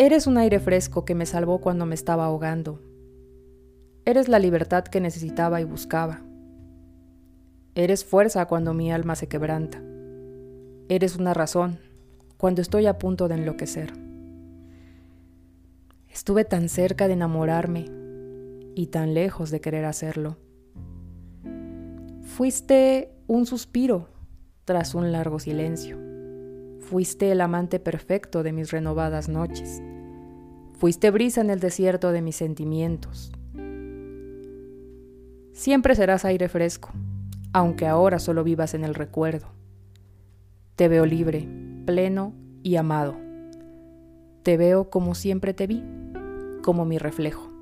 Eres un aire fresco que me salvó cuando me estaba ahogando. Eres la libertad que necesitaba y buscaba. Eres fuerza cuando mi alma se quebranta. Eres una razón cuando estoy a punto de enloquecer. Estuve tan cerca de enamorarme y tan lejos de querer hacerlo. Fuiste un suspiro tras un largo silencio. Fuiste el amante perfecto de mis renovadas noches. Fuiste brisa en el desierto de mis sentimientos. Siempre serás aire fresco, aunque ahora solo vivas en el recuerdo. Te veo libre, pleno y amado. Te veo como siempre te vi, como mi reflejo.